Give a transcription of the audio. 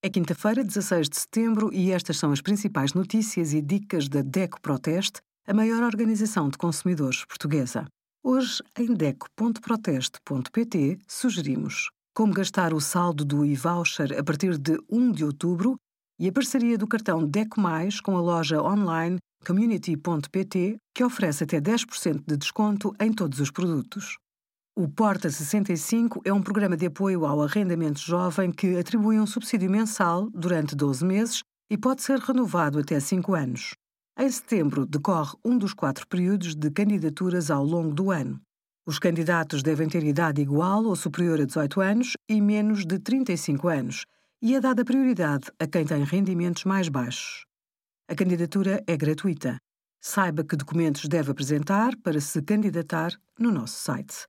É quinta-feira, 16 de setembro, e estas são as principais notícias e dicas da DECO Proteste, a maior organização de consumidores portuguesa. Hoje, em DECO.proteste.pt, sugerimos como gastar o saldo do e-voucher a partir de 1 de outubro e a parceria do cartão DECO Mais com a loja online community.pt, que oferece até 10% de desconto em todos os produtos. O Porta 65 é um programa de apoio ao arrendamento jovem que atribui um subsídio mensal durante 12 meses e pode ser renovado até 5 anos. Em setembro decorre um dos quatro períodos de candidaturas ao longo do ano. Os candidatos devem ter idade igual ou superior a 18 anos e menos de 35 anos, e é dada prioridade a quem tem rendimentos mais baixos. A candidatura é gratuita. Saiba que documentos deve apresentar para se candidatar no nosso site.